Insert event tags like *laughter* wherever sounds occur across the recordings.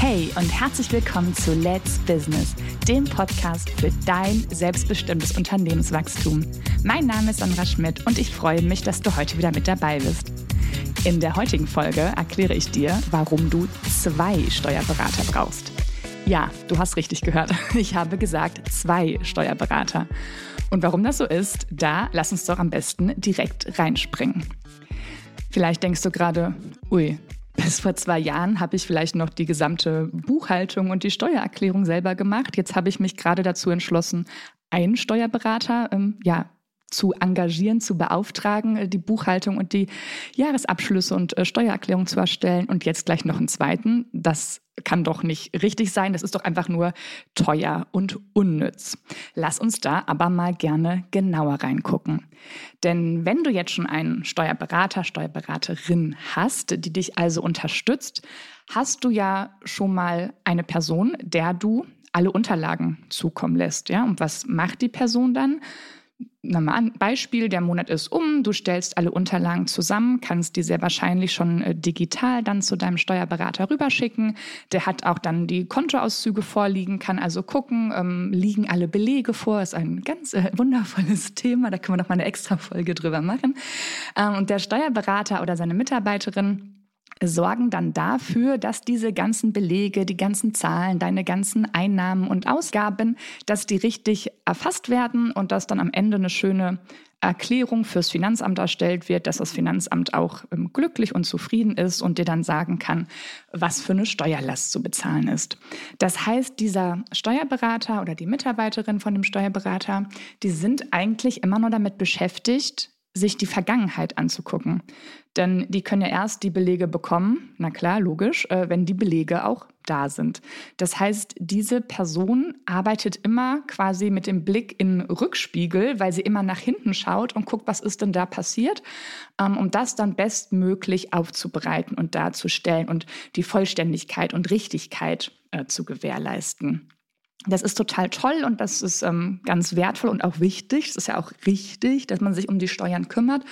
Hey und herzlich willkommen zu Let's Business, dem Podcast für dein selbstbestimmtes Unternehmenswachstum. Mein Name ist Sandra Schmidt und ich freue mich, dass du heute wieder mit dabei bist. In der heutigen Folge erkläre ich dir, warum du zwei Steuerberater brauchst. Ja, du hast richtig gehört. *laughs* Ich habe gesagt zwei Steuerberater. Und warum das so ist, da lass uns doch am besten direkt reinspringen. Vielleicht denkst du gerade, ui, bis vor zwei Jahren habe ich vielleicht noch die gesamte Buchhaltung und die Steuererklärung selber gemacht. Jetzt habe ich mich gerade dazu entschlossen, einen Steuerberater ähm, ja, zu engagieren, zu beauftragen, äh, die Buchhaltung und die Jahresabschlüsse und äh, Steuererklärung zu erstellen und jetzt gleich noch einen zweiten. Das kann doch nicht richtig sein. Das ist doch einfach nur teuer und unnütz. Lass uns da aber mal gerne genauer reingucken. Denn wenn du jetzt schon einen Steuerberater, Steuerberaterin hast, die dich also unterstützt, hast du ja schon mal eine Person, der du alle Unterlagen zukommen lässt. Ja? Und was macht die Person dann? Ein Beispiel, der Monat ist um, du stellst alle Unterlagen zusammen, kannst die sehr wahrscheinlich schon äh, digital dann zu deinem Steuerberater rüberschicken. Der hat auch dann die Kontoauszüge vorliegen, kann also gucken, ähm, liegen alle Belege vor. Ist ein ganz äh, wundervolles *laughs* Thema, da können wir noch mal eine extra Folge drüber machen. Ähm, und der Steuerberater oder seine Mitarbeiterin sorgen dann dafür, dass diese ganzen Belege, die ganzen Zahlen, deine ganzen Einnahmen und Ausgaben, dass die richtig erfasst werden und dass dann am Ende eine schöne Erklärung fürs Finanzamt erstellt wird, dass das Finanzamt auch ähm, glücklich und zufrieden ist und dir dann sagen kann, was für eine Steuerlast zu bezahlen ist. Das heißt, dieser Steuerberater oder die Mitarbeiterin von dem Steuerberater, die sind eigentlich immer nur damit beschäftigt, sich die Vergangenheit anzugucken. Denn die können ja erst die Belege bekommen, na klar, logisch, äh, wenn die Belege auch da sind. Das heißt, diese Person arbeitet immer quasi mit dem Blick in Rückspiegel, weil sie immer nach hinten schaut und guckt, was ist denn da passiert, ähm, um das dann bestmöglich aufzubereiten und darzustellen und die Vollständigkeit und Richtigkeit äh, zu gewährleisten. Das ist total toll und das ist ähm, ganz wertvoll und auch wichtig. Es ist ja auch richtig, dass man sich um die Steuern kümmert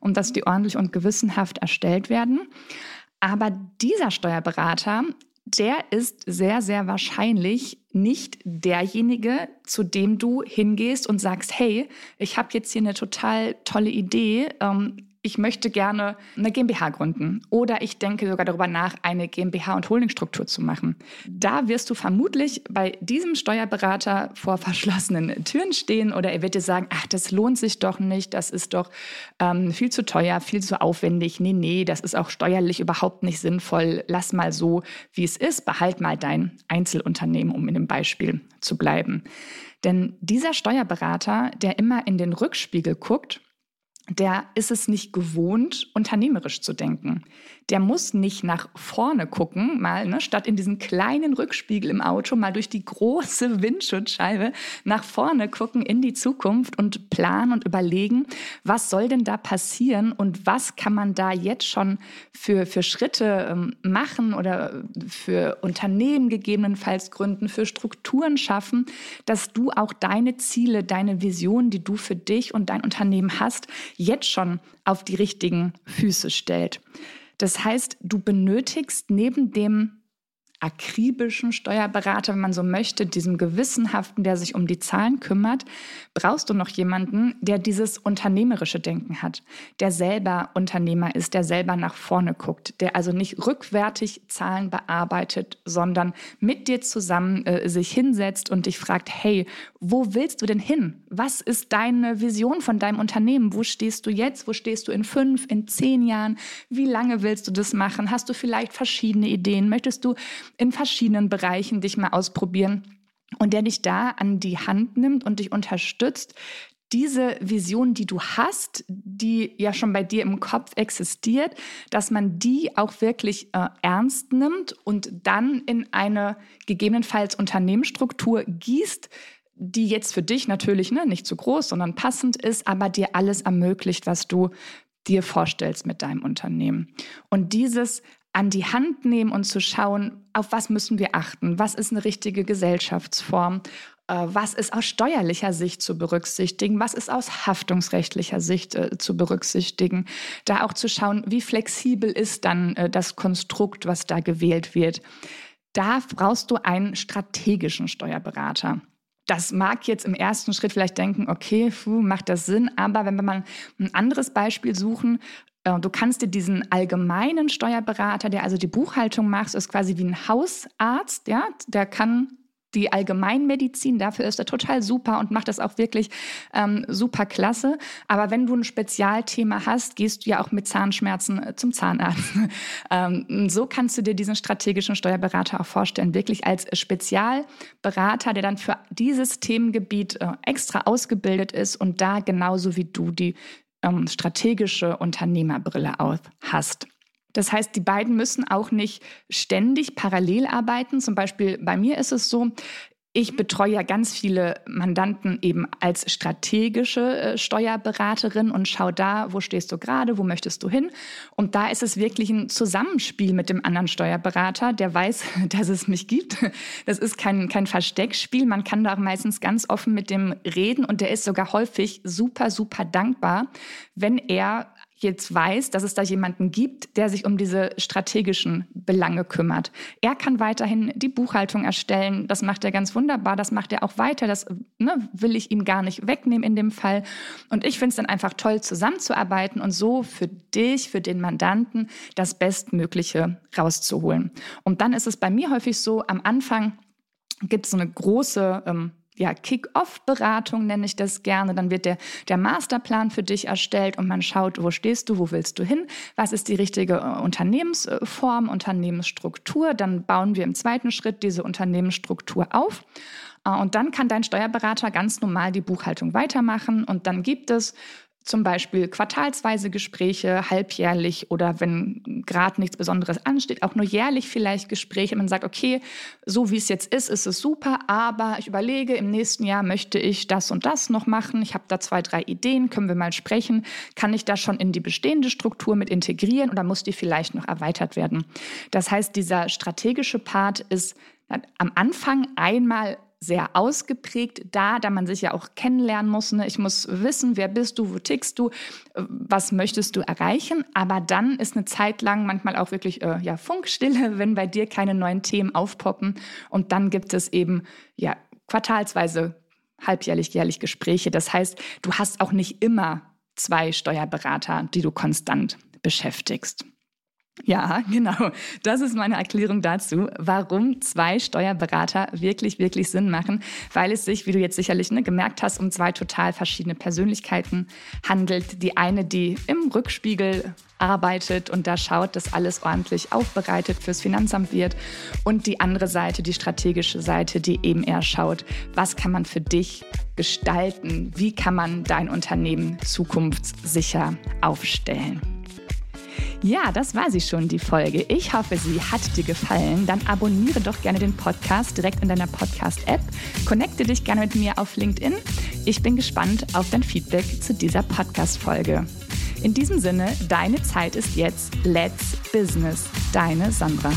und dass die ordentlich und gewissenhaft erstellt werden. Aber dieser Steuerberater, der ist sehr, sehr wahrscheinlich nicht derjenige, zu dem du hingehst und sagst, hey, ich habe jetzt hier eine total tolle Idee. Ähm, ich möchte gerne eine GmbH gründen oder ich denke sogar darüber nach, eine GmbH und Holdingstruktur zu machen. Da wirst du vermutlich bei diesem Steuerberater vor verschlossenen Türen stehen oder er wird dir sagen, ach, das lohnt sich doch nicht, das ist doch ähm, viel zu teuer, viel zu aufwendig. Nee, nee, das ist auch steuerlich überhaupt nicht sinnvoll. Lass mal so, wie es ist, behalt mal dein Einzelunternehmen, um in dem Beispiel zu bleiben. Denn dieser Steuerberater, der immer in den Rückspiegel guckt, der ist es nicht gewohnt, unternehmerisch zu denken. Der muss nicht nach vorne gucken, mal ne, statt in diesen kleinen Rückspiegel im Auto mal durch die große *laughs* Windschutzscheibe nach vorne gucken in die Zukunft und planen und überlegen, was soll denn da passieren und was kann man da jetzt schon für, für Schritte ähm, machen oder für Unternehmen gegebenenfalls gründen, für Strukturen schaffen, dass du auch deine Ziele, deine Vision, die du für dich und dein Unternehmen hast, jetzt schon auf die richtigen Füße stellt. Das heißt, du benötigst neben dem akribischen Steuerberater, wenn man so möchte, diesem gewissenhaften, der sich um die Zahlen kümmert, brauchst du noch jemanden, der dieses unternehmerische Denken hat, der selber Unternehmer ist, der selber nach vorne guckt, der also nicht rückwärtig Zahlen bearbeitet, sondern mit dir zusammen äh, sich hinsetzt und dich fragt, hey, wo willst du denn hin? Was ist deine Vision von deinem Unternehmen? Wo stehst du jetzt? Wo stehst du in fünf, in zehn Jahren? Wie lange willst du das machen? Hast du vielleicht verschiedene Ideen? Möchtest du in verschiedenen Bereichen dich mal ausprobieren und der dich da an die Hand nimmt und dich unterstützt, diese Vision, die du hast, die ja schon bei dir im Kopf existiert, dass man die auch wirklich äh, ernst nimmt und dann in eine gegebenenfalls Unternehmensstruktur gießt, die jetzt für dich natürlich ne, nicht zu groß, sondern passend ist, aber dir alles ermöglicht, was du dir vorstellst mit deinem Unternehmen. Und dieses an die Hand nehmen und zu schauen, auf was müssen wir achten, was ist eine richtige Gesellschaftsform, äh, was ist aus steuerlicher Sicht zu berücksichtigen, was ist aus haftungsrechtlicher Sicht äh, zu berücksichtigen, da auch zu schauen, wie flexibel ist dann äh, das Konstrukt, was da gewählt wird. Da brauchst du einen strategischen Steuerberater. Das mag jetzt im ersten Schritt vielleicht denken, okay, puh, macht das Sinn, aber wenn wir mal ein anderes Beispiel suchen, Du kannst dir diesen allgemeinen Steuerberater, der also die Buchhaltung macht, ist quasi wie ein Hausarzt, ja, der kann die Allgemeinmedizin, dafür ist er total super und macht das auch wirklich ähm, super klasse. Aber wenn du ein Spezialthema hast, gehst du ja auch mit Zahnschmerzen äh, zum Zahnarzt. *laughs* ähm, so kannst du dir diesen strategischen Steuerberater auch vorstellen, wirklich als Spezialberater, der dann für dieses Themengebiet äh, extra ausgebildet ist und da genauso wie du die ähm, strategische Unternehmerbrille auf hast. Das heißt, die beiden müssen auch nicht ständig parallel arbeiten. Zum Beispiel bei mir ist es so, ich betreue ja ganz viele Mandanten eben als strategische äh, Steuerberaterin und schaue da, wo stehst du gerade, wo möchtest du hin. Und da ist es wirklich ein Zusammenspiel mit dem anderen Steuerberater, der weiß, *laughs* dass es mich gibt. Das ist kein, kein Versteckspiel. Man kann da meistens ganz offen mit dem reden und der ist sogar häufig super, super dankbar, wenn er jetzt weiß, dass es da jemanden gibt, der sich um diese strategischen Belange kümmert. Er kann weiterhin die Buchhaltung erstellen. Das macht er ganz wunderbar. Das macht er auch weiter. Das ne, will ich ihm gar nicht wegnehmen in dem Fall. Und ich finde es dann einfach toll, zusammenzuarbeiten und so für dich, für den Mandanten, das Bestmögliche rauszuholen. Und dann ist es bei mir häufig so, am Anfang gibt es so eine große ähm, ja, Kick-Off-Beratung nenne ich das gerne. Dann wird der, der Masterplan für dich erstellt und man schaut, wo stehst du, wo willst du hin, was ist die richtige äh, Unternehmensform, Unternehmensstruktur. Dann bauen wir im zweiten Schritt diese Unternehmensstruktur auf. Äh, und dann kann dein Steuerberater ganz normal die Buchhaltung weitermachen. Und dann gibt es zum Beispiel quartalsweise Gespräche, halbjährlich oder wenn gerade nichts Besonderes ansteht, auch nur jährlich vielleicht Gespräche. Man sagt, okay, so wie es jetzt ist, ist es super, aber ich überlege, im nächsten Jahr möchte ich das und das noch machen. Ich habe da zwei, drei Ideen, können wir mal sprechen. Kann ich das schon in die bestehende Struktur mit integrieren oder muss die vielleicht noch erweitert werden? Das heißt, dieser strategische Part ist am Anfang einmal sehr ausgeprägt da, da man sich ja auch kennenlernen muss. Ne? Ich muss wissen, wer bist du, wo tickst du, was möchtest du erreichen. Aber dann ist eine Zeit lang manchmal auch wirklich äh, ja, Funkstille, *laughs* wenn bei dir keine neuen Themen aufpoppen. Und dann gibt es eben ja quartalsweise, halbjährlich, jährlich Gespräche. Das heißt, du hast auch nicht immer zwei Steuerberater, die du konstant beschäftigst. Ja, *laughs* genau. Das ist meine Erklärung dazu, warum zwei Steuerberater wirklich, wirklich Sinn machen, weil es sich, wie du jetzt sicherlich ne, gemerkt hast, um zwei total verschiedene Persönlichkeiten handelt. Die eine, die im Rückspiegel arbeitet und da schaut, dass alles ordentlich aufbereitet fürs Finanzamt wird und die andere Seite, die strategische Seite, die eben eher schaut, was kann man für dich gestalten, wie kann man dein Unternehmen zukunftssicher aufstellen. Ja, das war sie schon, die Folge. Ich hoffe, sie hat dir gefallen. Dann abonniere doch gerne den Podcast direkt in deiner Podcast-App. Connecte dich gerne mit mir auf LinkedIn. Ich bin gespannt auf dein Feedback zu dieser Podcast-Folge. In diesem Sinne, deine Zeit ist jetzt Let's Business. Deine Sandra.